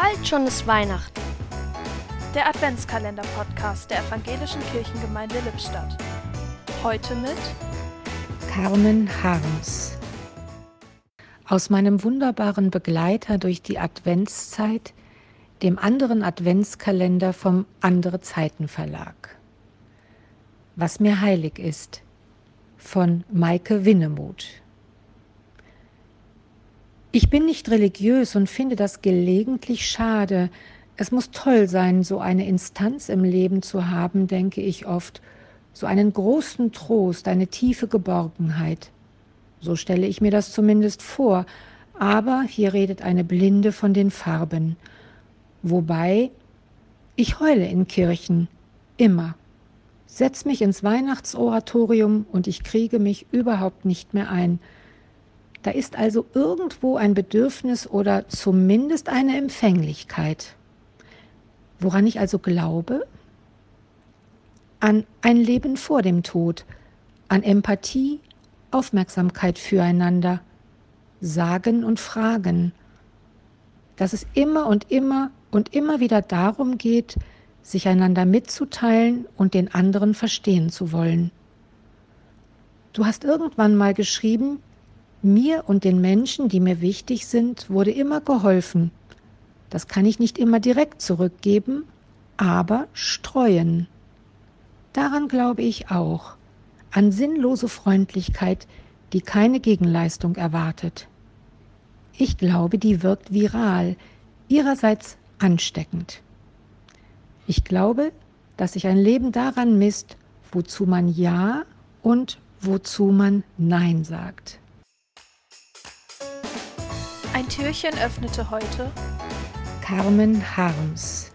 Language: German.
Bald schon ist Weihnachten. Der Adventskalender-Podcast der Evangelischen Kirchengemeinde Lippstadt. Heute mit Carmen Harms. Aus meinem wunderbaren Begleiter durch die Adventszeit, dem anderen Adventskalender vom Andere Zeiten Verlag. Was mir heilig ist von Maike Winnemuth. Ich bin nicht religiös und finde das gelegentlich schade. Es muss toll sein, so eine Instanz im Leben zu haben, denke ich oft, so einen großen Trost, eine tiefe Geborgenheit. So stelle ich mir das zumindest vor, aber hier redet eine Blinde von den Farben. Wobei ich heule in Kirchen, immer. Setz mich ins Weihnachtsoratorium und ich kriege mich überhaupt nicht mehr ein. Da ist also irgendwo ein Bedürfnis oder zumindest eine Empfänglichkeit. Woran ich also glaube? An ein Leben vor dem Tod, an Empathie, Aufmerksamkeit füreinander, Sagen und Fragen, dass es immer und immer und immer wieder darum geht, sich einander mitzuteilen und den anderen verstehen zu wollen. Du hast irgendwann mal geschrieben, mir und den Menschen, die mir wichtig sind, wurde immer geholfen. Das kann ich nicht immer direkt zurückgeben, aber streuen. Daran glaube ich auch, an sinnlose Freundlichkeit, die keine Gegenleistung erwartet. Ich glaube, die wirkt viral, ihrerseits ansteckend. Ich glaube, dass sich ein Leben daran misst, wozu man Ja und wozu man Nein sagt. Ein Türchen öffnete heute Carmen Harms.